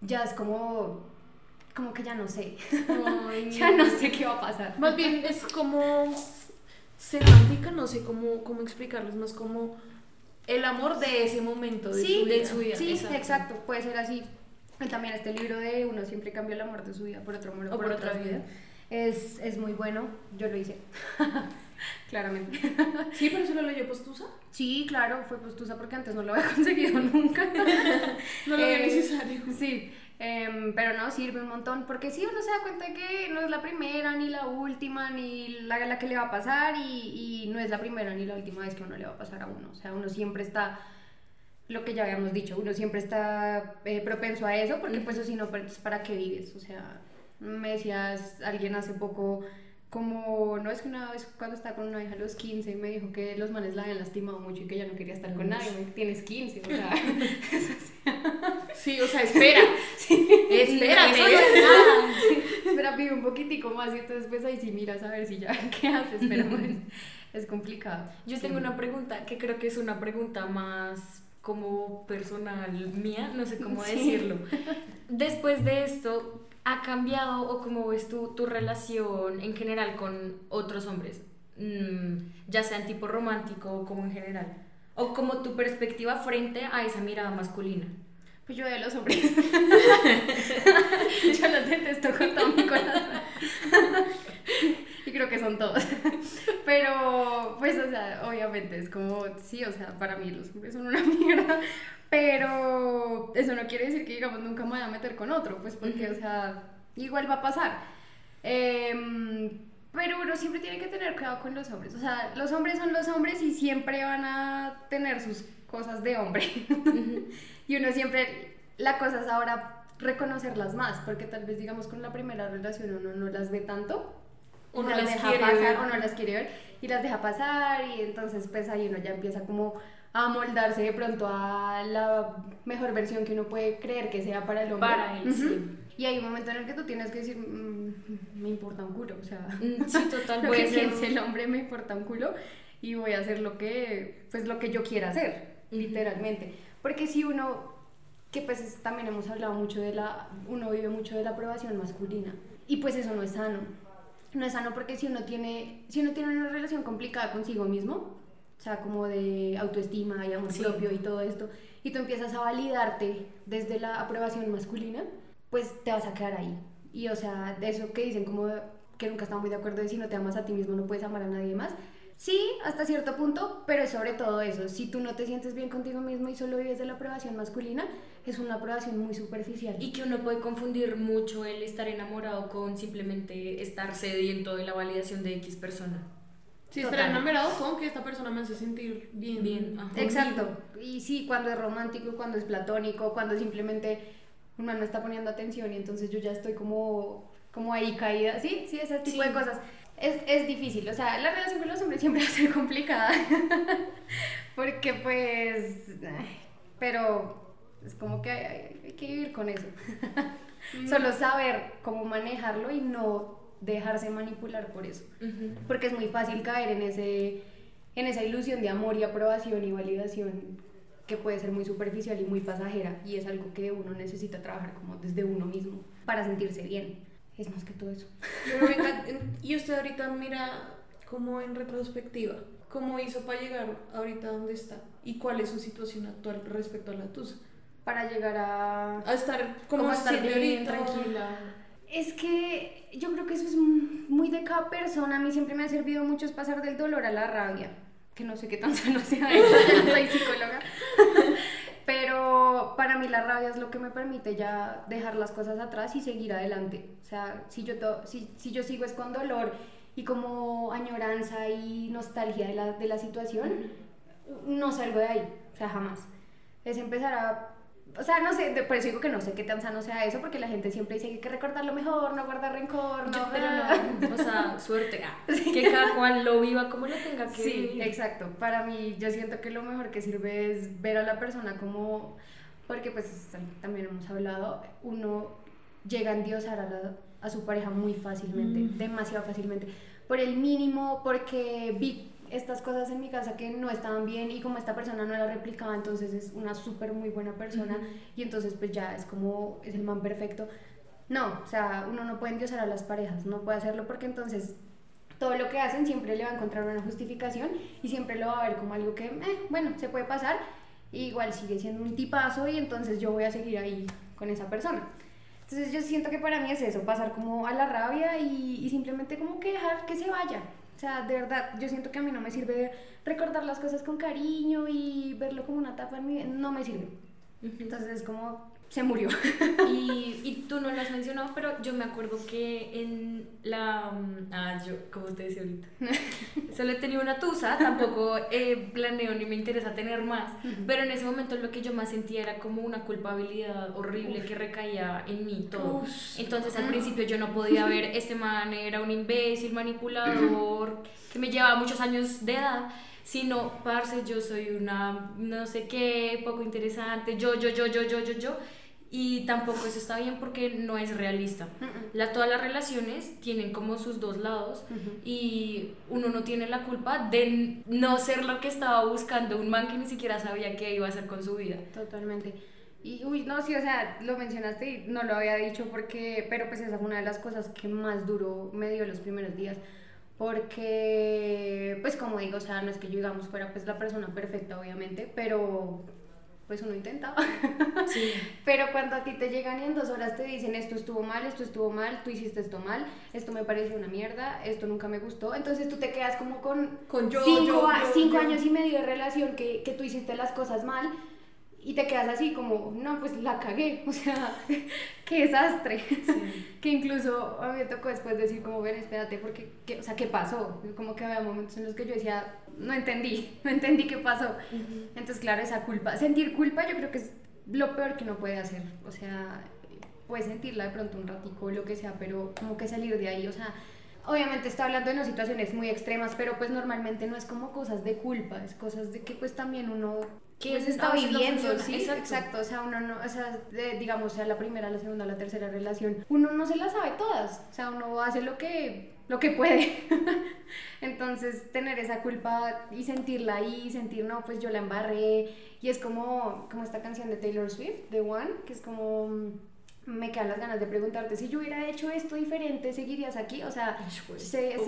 ya es como, como que ya no sé. Ay, ya no sé qué va a pasar. Más bien es como semántica, no sé cómo, cómo explicarlo, es más como el amor de ese momento de sí, su vida. de su vida. Sí, exacto. exacto. puede ser así. Y también este libro de Uno siempre cambia el amor de su vida por otro amor o, por, otra vida. Es, es muy bueno, yo lo hice. Claramente. Sí, pero eso lo leyó Postusa. Sí, claro, fue postusa porque antes no lo había conseguido nunca. No lo había Eh, necesario. Sí, em, pero no, sirve un montón porque sí, uno se da cuenta de que no es la primera, ni la última, ni la, la que le va a pasar y, y no es la primera ni la última vez que uno le va a pasar a uno. O sea, uno siempre está, lo que ya habíamos dicho, uno siempre está eh, propenso a eso porque pues o si no, pues, ¿para qué vives? O sea, me decías alguien hace poco... Como, no es que una vez cuando estaba con una hija a los 15 me dijo que los manes la habían lastimado mucho y que ya no quería estar con nadie. Tienes 15, o sea, Sí, o sea, espera. Espérate. Eso no nada. Sí, Espera, pide un poquitico más y entonces pues ahí sí miras a ver si ya, ¿qué haces? Pero pues, es complicado. Yo Sí. tengo una pregunta que creo que es una pregunta más como personal mía, no sé cómo Sí. decirlo. Después de esto, ¿ha cambiado o cómo ves tú tu relación en general con otros hombres? Mm, ya sean tipo romántico o como en general. O como tu perspectiva frente a esa mirada masculina. Pues yo a los hombres. yo los detesto con todo mi corazón. Creo que son todos. Pero, pues, o sea, obviamente es como, sí, o sea, para mí los hombres son una mierda. Pero eso no quiere decir que, digamos, nunca me voy a meter con otro, pues porque, o sea, igual va a pasar. Em, Pero uno siempre tiene que tener cuidado con los hombres. O sea, los hombres son los hombres y siempre van a tener sus cosas de hombre. y uno siempre, la cosa es ahora reconocerlas más, porque tal vez digamos con la primera relación uno no las ve tanto. O no las deja quiere pasar ver. o no las quiere ver y las deja pasar y entonces pues ahí uno ya empieza como a moldarse de pronto a la mejor versión que uno puede creer que sea para el hombre. Para él, Ujú. sí. Y hay un momento en el que tú tienes que decir, "Mm, me importa un culo, o sea, Mm, Sí, total, lo que piense el hombre me importa un culo y voy a hacer lo que, pues lo que yo quiera hacer, literalmente. Porque si uno, que pues es- también hemos hablado mucho de la, uno vive mucho de la aprobación masculina y pues eso no es sano. No es sano porque si uno tiene, si uno tiene una relación complicada consigo mismo, o sea, como de autoestima y amor Sí. propio y todo esto, y tú empiezas a validarte desde la aprobación masculina, pues te vas a quedar ahí. Y o sea, de eso que dicen como que nunca están muy de acuerdo de si no te amas a ti mismo no puedes amar a nadie más. Sí, hasta cierto punto, pero es sobre todo eso. Si tú no te sientes bien contigo mismo y solo vives de la aprobación masculina, es una aprobación muy superficial. Y que uno puede confundir mucho el estar enamorado con simplemente estar sediento de la validación de X persona. Si Total. estar enamorado con que esta persona me hace sentir bien. Bien, ajá. Exacto. Y sí, cuando es romántico, cuando es platónico, cuando simplemente uno no está poniendo atención y entonces yo ya estoy como, como ahí caída. Sí, sí, ese tipo Sí. de cosas. Es, es difícil, o sea, la relación con los hombres siempre va a ser complicada. Porque pues... Pero es como que hay, hay que vivir con eso. Solo saber cómo manejarlo y no dejarse manipular por eso. Ujú. Porque es muy fácil caer en, ese, en esa ilusión de amor y aprobación y validación que puede ser muy superficial y muy pasajera y es algo que uno necesita trabajar como desde uno mismo para sentirse bien. Es más que todo eso. Pero venga, y usted ahorita mira como en retrospectiva, cómo hizo para llegar ahorita donde está y cuál es su situación actual respecto a la tusa. Para llegar a... A estar como estar bien, tranquila. Es que yo creo que eso es muy de cada persona. A mí siempre me ha servido mucho es pasar del dolor a la rabia. Que no sé qué tan sano sea eso, yo no soy psicóloga. Para mí la rabia es lo que me permite ya dejar las cosas atrás y seguir adelante. O sea, si yo, si yo sigo es con dolor y como añoranza y nostalgia de la, de la situación, no salgo de ahí. O sea, jamás. Es empezar a o sea, no sé, por eso digo que no sé qué tan sano sea eso, porque la gente siempre dice que hay que recordar lo mejor, no guardar rencor, no. Yo, pero ah. no, o sea, suerte. ah, Que cada cual lo viva como lo tenga que Sí, vivir. exacto. Para mí, yo siento que lo mejor que sirve es ver a la persona como, porque pues también hemos hablado, uno llega a endiosar a, la- a su pareja muy fácilmente, Mm. demasiado fácilmente, por el mínimo, porque vi estas cosas en mi casa que no estaban bien y como esta persona no la replicaba, entonces es una súper muy buena persona y entonces pues ya es como, es el man perfecto. No, o sea, uno no puede endiosar a las parejas, no puede hacerlo porque entonces todo lo que hacen siempre le va a encontrar una justificación y siempre lo va a ver como algo que, eh, bueno, se puede pasar, igual sigue siendo un tipazo y entonces yo voy a seguir ahí con esa persona. Entonces yo siento que para mí es eso, pasar como a la rabia y, y simplemente como que dejar que se vaya. O sea, de verdad, yo siento que a mí no me sirve recordar las cosas con cariño y verlo como una etapa en mi vida, no me sirve. Entonces es como, se murió. Y, y tú no lo has mencionado, pero yo me acuerdo que en la... mm, Ah, yo, como te decía ahorita. Solo he tenido una tusa, tampoco eh, planeo ni me interesa tener más, pero en ese momento lo que yo más sentía era como una culpabilidad horrible que recaía en mí todo. Entonces al principio yo no podía ver, este man era un imbécil, manipulador, que me llevaba muchos años de edad. Sino, parce, yo soy una no sé qué, poco interesante, yo, yo, yo, yo, yo, yo, yo. Y tampoco eso está bien porque no es realista. La, todas las relaciones tienen como sus dos lados y uno no tiene la culpa de no ser lo que estaba buscando un man que ni siquiera sabía qué iba a hacer con su vida. Totalmente. Y, uy, no, sí, o sea, lo mencionaste y no lo había dicho porque, pero pues esa fue una de las cosas que más duro me dio los primeros días. Porque, pues como digo, o sea, no es que yo, digamos, fuera pues la persona perfecta, obviamente, pero pues uno intentaba. Sí. Pero cuando a ti te llegan y en dos horas te dicen esto estuvo mal, esto estuvo mal, tú hiciste esto mal, esto me pareció una mierda, esto nunca me gustó, entonces tú te quedas como con, Con yo, cinco, yo, a- yo, cinco años y medio de relación que, que tú hiciste las cosas mal y te quedas así como, no, pues la cagué, o sea, qué desastre. que incluso a mí me tocó después decir como, ven, espérate, porque, ¿qué, o sea, ¿qué pasó? Como que había momentos en los que yo decía, no entendí, no entendí qué pasó. Entonces, claro, esa culpa, sentir culpa yo creo que es lo peor que uno puede hacer, o sea, puedes sentirla de pronto un ratico o lo que sea, pero como que salir de ahí, o sea, obviamente está hablando de unas situaciones muy extremas, pero pues normalmente no es como cosas de culpa, es cosas de que pues también uno que pues, está viviendo, sí, exacto. o sea, uno no, o sea, digamos, sea la primera, la segunda, la tercera relación, uno no se la sabe todas, o sea, uno hace lo que, lo que puede, entonces tener esa culpa y sentirla ahí, sentir, no, pues yo la embarré, y es como, como esta canción de Taylor Swift, The One, que es como me quedan las ganas de preguntarte si yo hubiera hecho esto diferente, ¿seguirías aquí? O sea,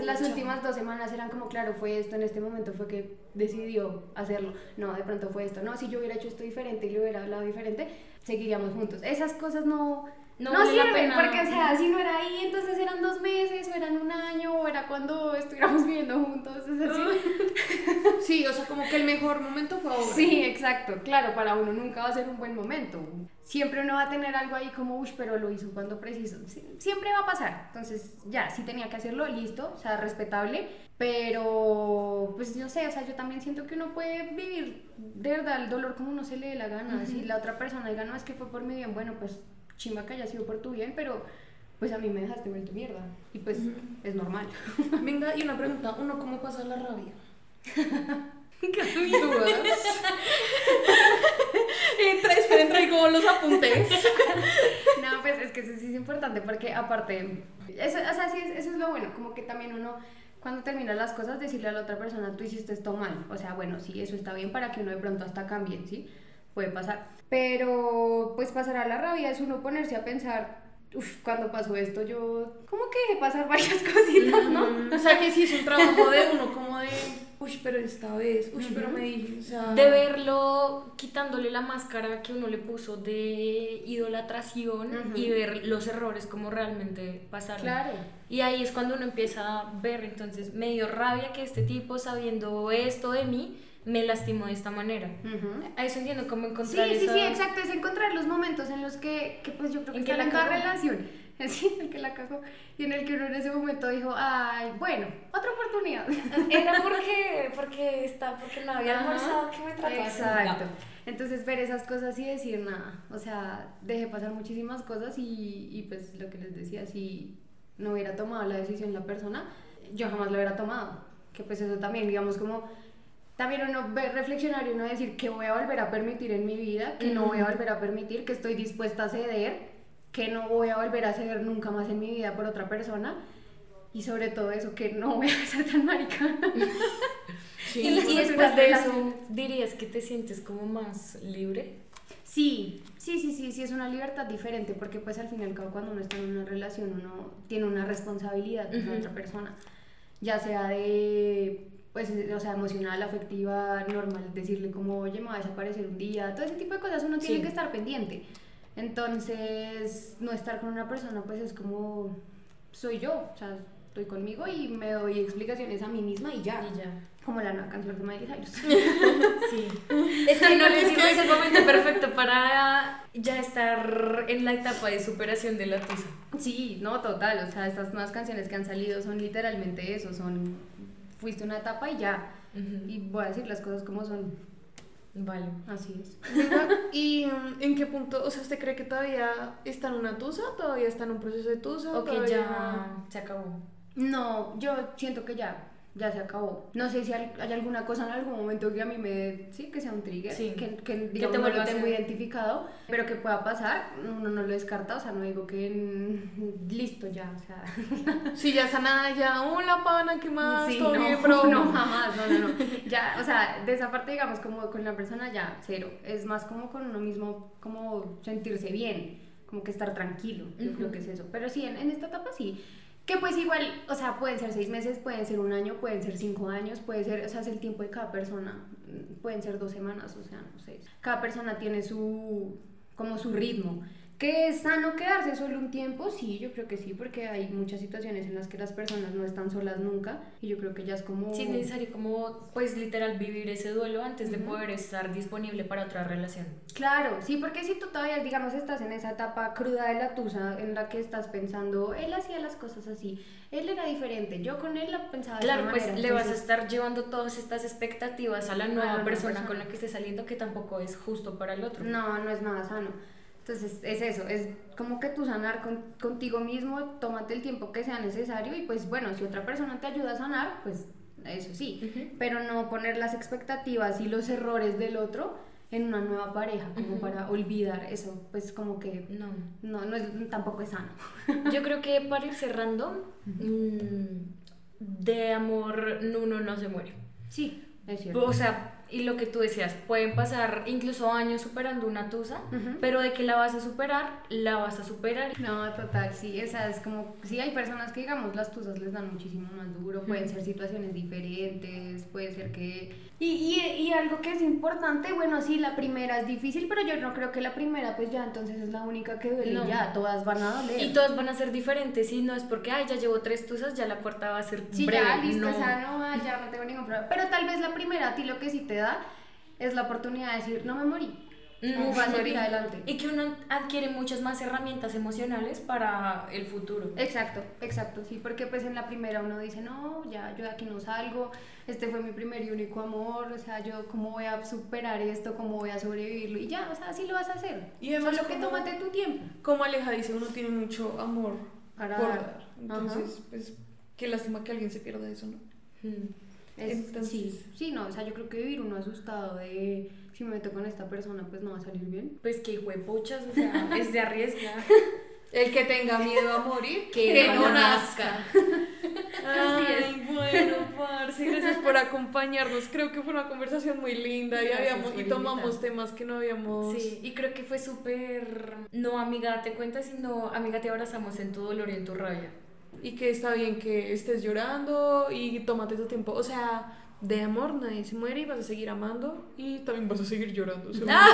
las últimas dos semanas eran como, claro, fue esto, en este momento fue que decidió hacerlo. No, de pronto fue esto. No, si yo hubiera hecho esto diferente y le hubiera hablado diferente, seguiríamos juntos. Esas cosas no, no, no sirven, porque, o sea, si no era ahí, entonces eran dos meses, o eran un año, o era cuando estuviéramos viviendo juntos, es así. Sí, o sea, como que el mejor momento fue ahora. Sí, exacto, claro, para uno nunca va a ser un buen momento. Siempre uno va a tener algo ahí como, uff, pero lo hizo cuando preciso. Siempre va a pasar. Entonces, ya, si tenía que hacerlo, listo, o sea, respetable. Pero, pues yo sé, o sea, yo también siento que uno puede vivir de verdad el dolor como uno se le dé la gana. Si la otra persona diga, no, es que fue por mi bien, bueno, pues chimba que haya sido por tu bien, pero pues a mí me dejaste vuelto mierda. Y pues es normal. Venga, y una pregunta, ¿uno cómo pasa la rabia? ¿Qué dudas? entra, esperen, traigo los apuntes. no, pues es que eso sí es importante porque aparte, eso, o sea, sí, eso es lo bueno, como que también uno cuando termina las cosas decirle a la otra persona, tú hiciste esto mal. O sea, bueno, sí, eso está bien para que uno de pronto hasta cambie, ¿sí? Puede pasar. Pero pues pasar a la rabia es uno ponerse a pensar, uff, cuando pasó esto yo como que dejé pasar varias cositas, ¿no? O sea que sí es un trabajo de uno como de, uff, pero esta vez, uff, pero me dije, o sea... De verlo quitándole la máscara que uno le puso de idolatración y ver los errores como realmente pasaron. Claro. Y ahí es cuando uno empieza a ver, entonces me dio rabia que este tipo sabiendo esto de mí me lastimó de esta manera. A eso entiendo cómo encontrar Sí, sí, sí, exacto, es encontrar los momentos en los que, que pues yo creo que en que la cada relación, sí, el que la cagó, y en el que uno en ese momento dijo, ay, bueno, otra oportunidad. Era porque, porque, está, porque no había almorzado que me trató Exacto. Entonces ver esas cosas y decir nada, o sea, dejé pasar muchísimas cosas y, y pues lo que les decía, si no hubiera tomado la decisión la persona, yo jamás lo hubiera tomado. Que pues eso también, digamos, como también uno ve reflexionar y uno decir que voy a volver a permitir en mi vida, que no voy a volver a permitir, que estoy dispuesta a ceder, que no voy a volver a ceder nunca más en mi vida por otra persona y sobre todo eso, que no voy a ser tan marica. y, después de eso, ¿dirías que te sientes como más libre? Sí, sí, sí, sí, sí, es una libertad diferente porque pues al fin y al cabo cuando uno está en una relación uno tiene una responsabilidad con otra persona, ya sea de pues, o sea, emocional, afectiva, normal, decirle como, oye, me va a desaparecer un día, todo ese tipo de cosas uno tiene que estar pendiente. Entonces, no estar con una persona, pues es como, soy yo, o sea, estoy conmigo y me doy explicaciones a mí misma y ya. Y ya. Como la nueva canción de Miley Cyrus. sí. Es que no les digo, es el momento perfecto para ya estar en la etapa de superación de la tusa. Sí, no, total. O sea, estas nuevas canciones que han salido son literalmente eso, son fuiste una etapa y ya. Y voy a decir las cosas como son. Vale. Así es. ¿Y mm, en qué punto, o sea, usted cree que todavía está en una tusa? ¿Todavía está en un proceso de tusa? ¿O que ya se acabó? No, yo siento que ya ya se acabó. No sé si hay, alguna cosa en algún momento que a mí me, sí, que sea un trigger, que, que digamos no lo tengo identificado, pero que pueda pasar, uno no lo descarta, o sea, no digo que listo ya, o sea. Sí, ya sanada, ya, hola pana, ¿qué más? Sí, no, no, jamás, no, no, no. Ya, o sea, de esa parte, digamos, como con la persona ya, cero. Es más como con uno mismo, como sentirse bien, como que estar tranquilo, yo creo que es eso. Pero sí, en, en esta etapa sí que pues igual, o sea, pueden ser seis meses, pueden ser un año, pueden ser cinco años, puede ser, o sea, es el tiempo de cada persona, pueden ser dos semanas, o sea, no sé. Cada persona tiene su, como su ritmo Que es sano quedarse solo un tiempo, sí, yo creo que sí, porque hay muchas situaciones en las que las personas no están solas nunca y yo creo que ya es como... Sí, es necesario como, pues literal, vivir ese duelo antes de poder estar disponible para otra relación. Claro, sí, porque si tú todavía, digamos, estás en esa etapa cruda de la tusa en la que estás pensando, él hacía las cosas así, él era diferente, yo con él la pensaba de Claro, pues manera, le vas a estar llevando todas estas expectativas a la nueva nueva persona, persona. con la que esté saliendo que tampoco es justo para el otro. No, no es nada sano. Entonces es eso, es como que tú sanar con- contigo mismo, tómate el tiempo que sea necesario y pues bueno, si otra persona te ayuda a sanar, pues eso sí, pero no poner las expectativas y los errores del otro en una nueva pareja, como para olvidar eso, pues como que No. no, no es, tampoco es sano. Yo creo que para ir cerrando, mm, de amor uno no se muere. Sí, es cierto. O sea, y lo que tú decías, pueden pasar incluso años superando una tusa, pero de que la vas a superar, la vas a superar. No, total, sí, esa es como, sí hay personas que digamos las tusas les dan muchísimo más duro, pueden ser situaciones diferentes, puede ser que... Y, y, y algo que es importante, bueno, sí, la primera es difícil, pero yo no creo que la primera pues ya entonces es la única que duele, No. y ya, todas van a doler. Y todas van a ser diferentes, y no es porque, ay, ya llevo tres tusas, ya la cuarta va a ser Sí, breve. ya, listo, no. esa no, ah, ya no tengo ningún problema. Pero tal vez la primera a ti lo que sí te da es la oportunidad de decir, no me morí, No, vas a seguir adelante. Y que uno adquiere muchas más herramientas emocionales para el futuro. Exacto, exacto, sí, porque pues en la primera uno dice, no, ya, yo de aquí no salgo, este fue mi primer y único amor, o sea, yo cómo voy a superar esto, cómo voy a sobrevivirlo, y ya, o sea, así lo vas a hacer. Y además Solo que tómate tu tiempo. Como Aleja dice, uno tiene mucho amor Para por dar. Entonces, pues, qué lástima que alguien se pierda eso, ¿no? Mm. Es- Entonces- sí, sí, no, o sea, yo creo que vivir uno asustado de si me meto con esta persona, pues no va a salir bien. Pues que huepuchas, o sea, es de arriesgar. El que tenga miedo a morir, Que no nazca. Ay, bueno, parce, gracias por acompañarnos. Creo que fue una conversación muy linda y, habíamos, y tomamos temas que no habíamos... Sí, y creo que fue súper, no amiga, te cuentas, sino amiga, te abrazamos en tu dolor y en tu rabia. Y que está bien que estés llorando y tómate tu tiempo. O sea, de amor nadie se muere y vas a seguir amando y también vas a seguir llorando, Ah.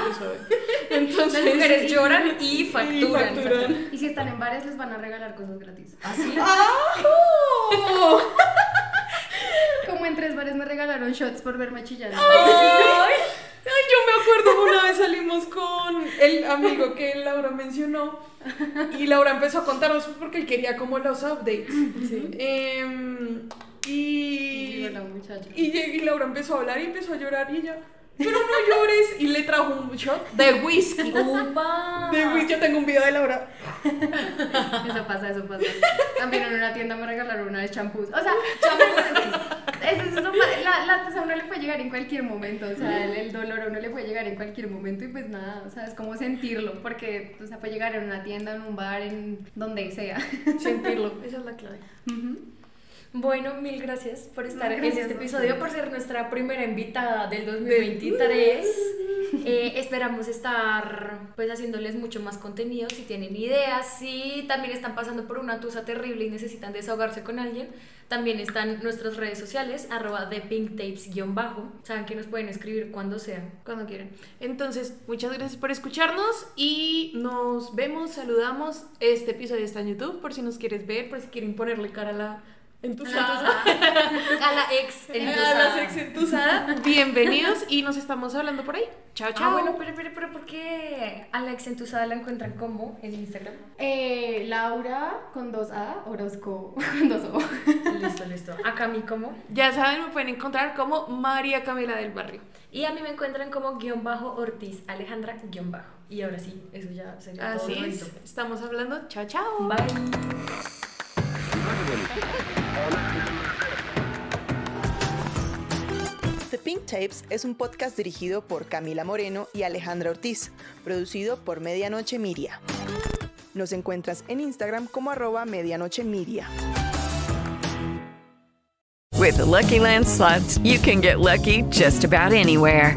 Entonces, Las mujeres lloran y facturan. facturan. Y si están en bares, les van a regalar cosas gratis. Así. ¡Oh! Como en tres bares me regalaron shots por verme chillando. Ay, ay, yo me acuerdo una vez salimos con el amigo que Laura mencionó y Laura empezó a contarnos porque él quería como los updates. Em, y, Digo, la y, y Laura empezó a hablar y empezó a llorar y ella, pero no llores. Y le trajo un shot de whisky. ¡Upa! De whisky. Yo tengo un video de Laura. Eso pasa, eso pasa. También en una tienda me regalaron una de champús. O sea, champús. Eso, eso, la, la tos a uno le puede llegar en cualquier momento. O sea, el, el dolor a uno le puede llegar en cualquier momento y pues nada, o sea, es como sentirlo. Porque, o sea, puede llegar en una tienda, en un bar, en donde sea. Sentirlo. Esa es la clave. Bueno, mil gracias por estar No, en gracias este episodio, por ser nuestra primera invitada del 2023. Eh, esperamos estar pues haciéndoles mucho más contenido si tienen ideas, si también están pasando por una tusa terrible y necesitan desahogarse con alguien. También están nuestras redes sociales, arroba de pinktapes-bajo. Saben que nos pueden escribir cuando sea. Cuando quieran. Entonces, muchas gracias por escucharnos y nos vemos, saludamos. Este episodio está en YouTube por si nos quieres ver, por si quieren ponerle cara a la entusada. A la ex A entusada. la sex entusada. Bienvenidos y nos estamos hablando por ahí. Chao, chao. Ah, bueno, pero, pero, pero, ¿por qué a la ex entusada la encuentran como en Instagram? Eh, Laura con dos A, Orozco con dos O. Listo, listo. Acá a mí como. Ya saben, me pueden encontrar como María Camila del Barrio. Y a mí me encuentran como guion bajo Ortiz, Alejandra guion bajo. Y ahora sí, eso ya sería todo. Así es. Estamos hablando. Chao, chao. Bye. The Pink Tapes es un podcast dirigido por Camila Moreno y Alejandra Ortiz, producido por Medianoche Media. Nos encuentras en Instagram como arroba medianoche media. With Lucky Land slots, you can get lucky just about anywhere.